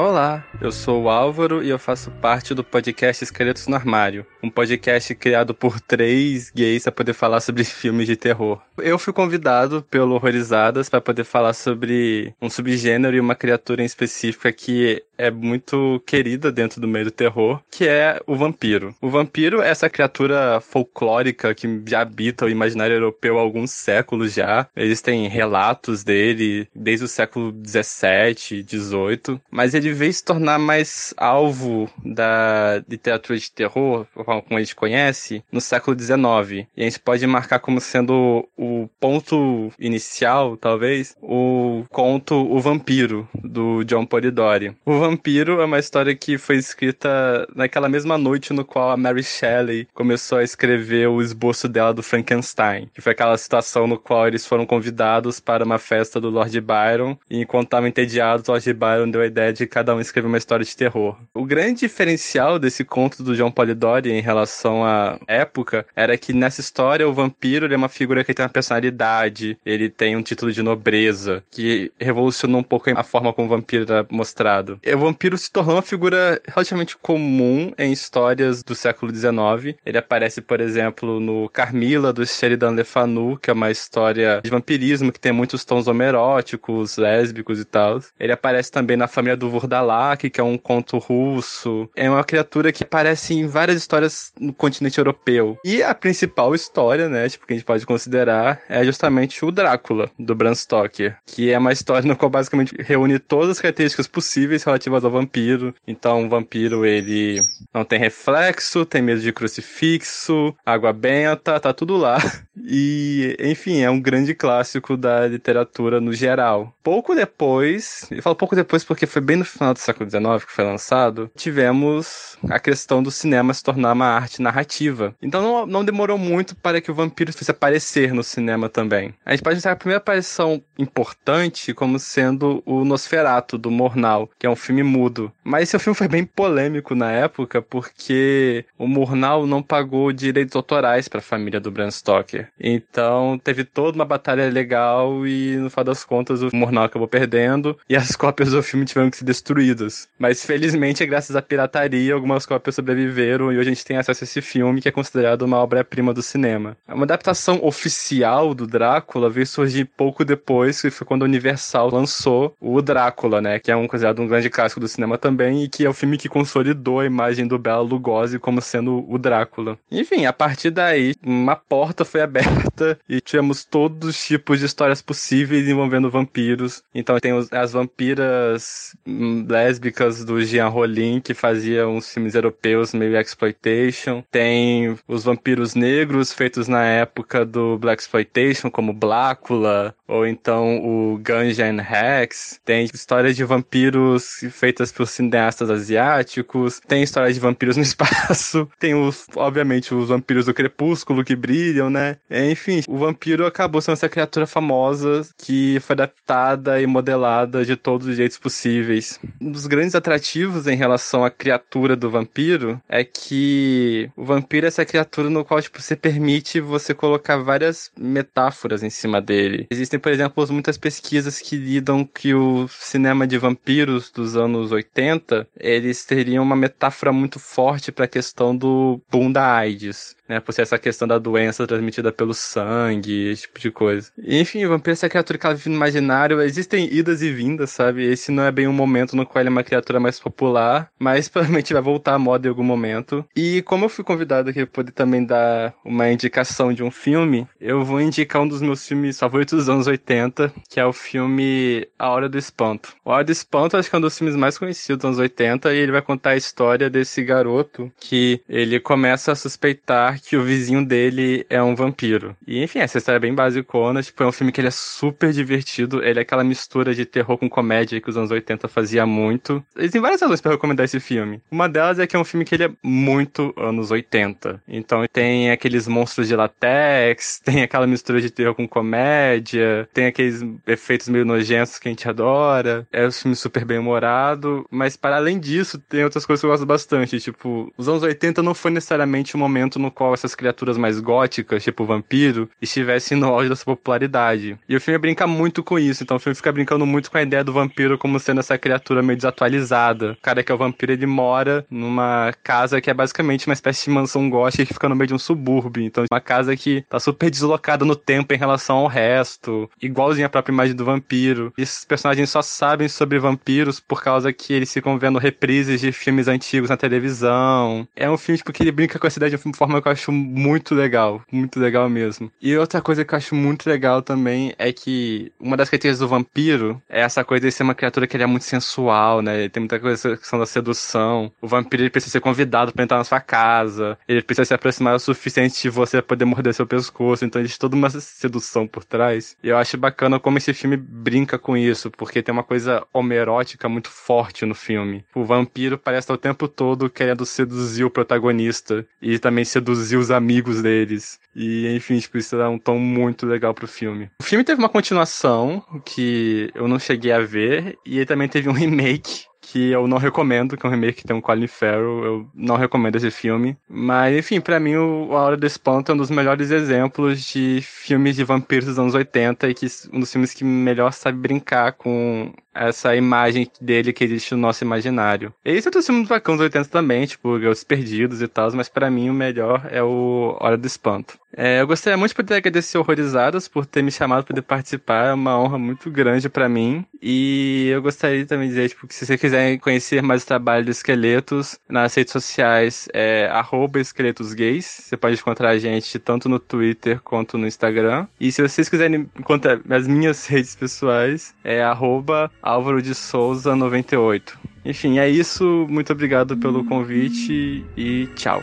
Olá, eu sou o Álvaro e eu faço parte do podcast Esqueletos no Armário, um podcast criado por três gays para poder falar sobre filmes de terror. Eu fui convidado pelo Horrorizadas para poder falar sobre um subgênero e uma criatura em específica que é muito querida dentro do meio do terror, que é o vampiro. O vampiro é essa criatura folclórica que já habita o imaginário europeu há alguns séculos já. Eles têm relatos dele desde o século 17, 18, mas ele veio se tornar mais alvo da literatura de terror, como a gente conhece, no século 19. E a gente pode marcar como sendo o ponto inicial, talvez, o conto O Vampiro, do John Polidori. O Vampiro é uma história que foi escrita naquela mesma noite no qual a Mary Shelley começou a escrever o esboço dela do Frankenstein, que foi aquela situação no qual eles foram convidados para uma festa do Lord Byron, e enquanto estavam entediados, o Lord Byron deu a ideia de cada um escrever uma história de terror. O grande diferencial desse conto do John Polidori em relação à época era que nessa história o vampiro é uma figura que tem uma personalidade, ele tem um título de nobreza, que revolucionou um pouco a forma como o vampiro era mostrado o vampiro se tornou uma figura relativamente comum em histórias do século XIX. Ele aparece, por exemplo, no Carmila, do Sheridan Le Fanu, que é uma história de vampirismo que tem muitos tons homeróticos, lésbicos e tal. Ele aparece também na família do Vurdalak, que é um conto russo. É uma criatura que aparece em várias histórias no continente europeu. E a principal história, né, tipo, que a gente pode considerar, é justamente o Drácula, do Bram Stoker, que é uma história no qual basicamente reúne todas as características possíveis relativas ao vampiro. Então, o vampiro, ele não tem reflexo, tem medo de crucifixo, água benta, tá tudo lá. E, enfim, é um grande clássico da literatura no geral. Pouco depois, eu falo pouco depois porque foi bem no final do século XIX que foi lançado, tivemos a questão do cinema se tornar uma arte narrativa. Então não, não demorou muito para que o vampiro fosse aparecer no cinema também. A gente pode pensar a primeira aparição importante como sendo o Nosferatu, do Murnau, que é um filme mudo. Mas esse filme foi bem polêmico na época porque o Murnau não pagou direitos autorais para a família do Bram Stoker. Então teve toda uma batalha legal e no final das contas o Murnau acabou perdendo e as cópias do filme tiveram que ser destruídas. Mas felizmente, graças à pirataria, algumas cópias sobreviveram e hoje a gente tem acesso a esse filme que é considerado uma obra-prima do cinema. Uma adaptação oficial do Drácula veio surgir pouco depois, que foi quando a Universal lançou o Drácula, né? Que é um considerado um grande clássico do cinema também e que é o filme que consolidou a imagem do Bela Lugosi como sendo o Drácula. Enfim, a partir daí, uma porta foi aberta e tivemos todos os tipos de histórias possíveis envolvendo vampiros. Então tem as vampiras hum, lésbicas do Jean Rollin, que fazia uns filmes europeus meio exploitation. Tem os vampiros negros feitos na época do Black Exploitation, como Blácula, ou então o Gungeon Rex. Tem histórias de vampiros feitas por cineastas asiáticos. Tem histórias de vampiros no espaço. Tem os, obviamente, os vampiros do crepúsculo que brilham, né? Enfim, o vampiro acabou sendo essa criatura famosa que foi adaptada e modelada de todos os jeitos possíveis. Um dos grandes atrativos em relação à criatura do vampiro é que o vampiro é essa criatura no qual, tipo, você permite você colocar várias metáforas em cima dele. Existem, por exemplo, muitas pesquisas que lidam que o cinema de vampiros dos anos 80, eles teriam uma metáfora muito forte para a questão do boom da AIDS né? Por ser essa questão da doença transmitida pelo sangue, esse tipo de coisa. Enfim, o vampiro é essa criatura que ela vive no imaginário. Existem idas e vindas, sabe? Esse não é bem um momento no qual ele é uma criatura mais popular, mas provavelmente vai voltar à moda em algum momento. E como eu fui convidado aqui para poder também dar uma indicação de um filme, eu vou indicar um dos meus filmes favoritos dos anos 80, que é o filme A Hora do Espanto. A Hora do Espanto acho que é um dos filmes mais conhecidos dos anos 80 e ele vai contar a história desse garoto que ele começa a suspeitar que o vizinho dele é um vampiro. E enfim, essa história é bem basicona, tipo, é um filme que ele é super divertido, ele é aquela mistura de terror com comédia que os anos 80 fazia muito. Existem várias razões para recomendar esse filme. Uma delas é que é um filme que ele é muito anos 80. Então tem aqueles monstros de latex, tem aquela mistura de terror com comédia, tem aqueles efeitos meio nojentos que a gente adora. É um filme super bem humorado, mas para além disso, tem outras coisas que eu gosto bastante, tipo, os anos 80 não foi necessariamente o um momento no qual essas criaturas mais góticas, tipo vampiro, estivessem no auge da sua popularidade. E o filme brinca muito com isso, então o filme fica brincando muito com a ideia do vampiro como sendo essa criatura meio desatualizada. O cara que é o vampiro, ele mora numa casa que é basicamente uma espécie de mansão gótica que fica no meio de um subúrbio. Então, uma casa que tá super deslocada no tempo em relação ao resto, igualzinho a própria imagem do vampiro. E esses personagens só sabem sobre vampiros por causa que eles ficam vendo reprises de filmes antigos na televisão. É um filme tipo, que ele brinca com essa ideia de uma forma que eu acho muito legal, muito legal mesmo. E outra coisa que eu acho muito legal também é que uma das características do vampiro é essa coisa de ser uma criatura que ele é muito sensual, né? Ele tem muita coisa questão da sedução. O vampiro ele precisa ser convidado para entrar na sua casa, ele precisa se aproximar o suficiente de você poder morder seu pescoço, então existe toda uma sedução por trás. E eu acho bacana como esse filme brinca com isso, porque tem uma coisa homerótica muito forte no filme. O vampiro parece estar o tempo todo querendo seduzir o protagonista e também seduzir os amigos deles. E, enfim, tipo, isso dá um tom muito legal pro filme. O filme teve uma continuação que eu não cheguei a ver, e ele também teve um remake que eu não recomendo, que é um remake que tem um Colin Farrell, eu não recomendo esse filme. Mas, enfim, para mim, o A Hora do Espanto é um dos melhores exemplos de filmes de vampiros dos anos 80 e que um dos filmes que melhor sabe brincar com essa imagem dele que existe no nosso imaginário. E esse é outros filmes bacanas dos 80 também, tipo Os Perdidos e tal, mas para mim o melhor é o Hora do Espanto. É, eu gostaria muito de poder agradecer Horrorizados por ter me chamado para poder participar, é uma honra muito grande para mim. E eu gostaria também de dizer, tipo, que se você quiser conhecer mais o trabalho do Esqueletos, nas redes sociais é esqueletosgays, você pode encontrar a gente tanto no Twitter quanto no Instagram. E se vocês quiserem encontrar as minhas redes pessoais, é arroba Álvaro de Souza 98. Enfim, é isso. Muito obrigado pelo convite e tchau.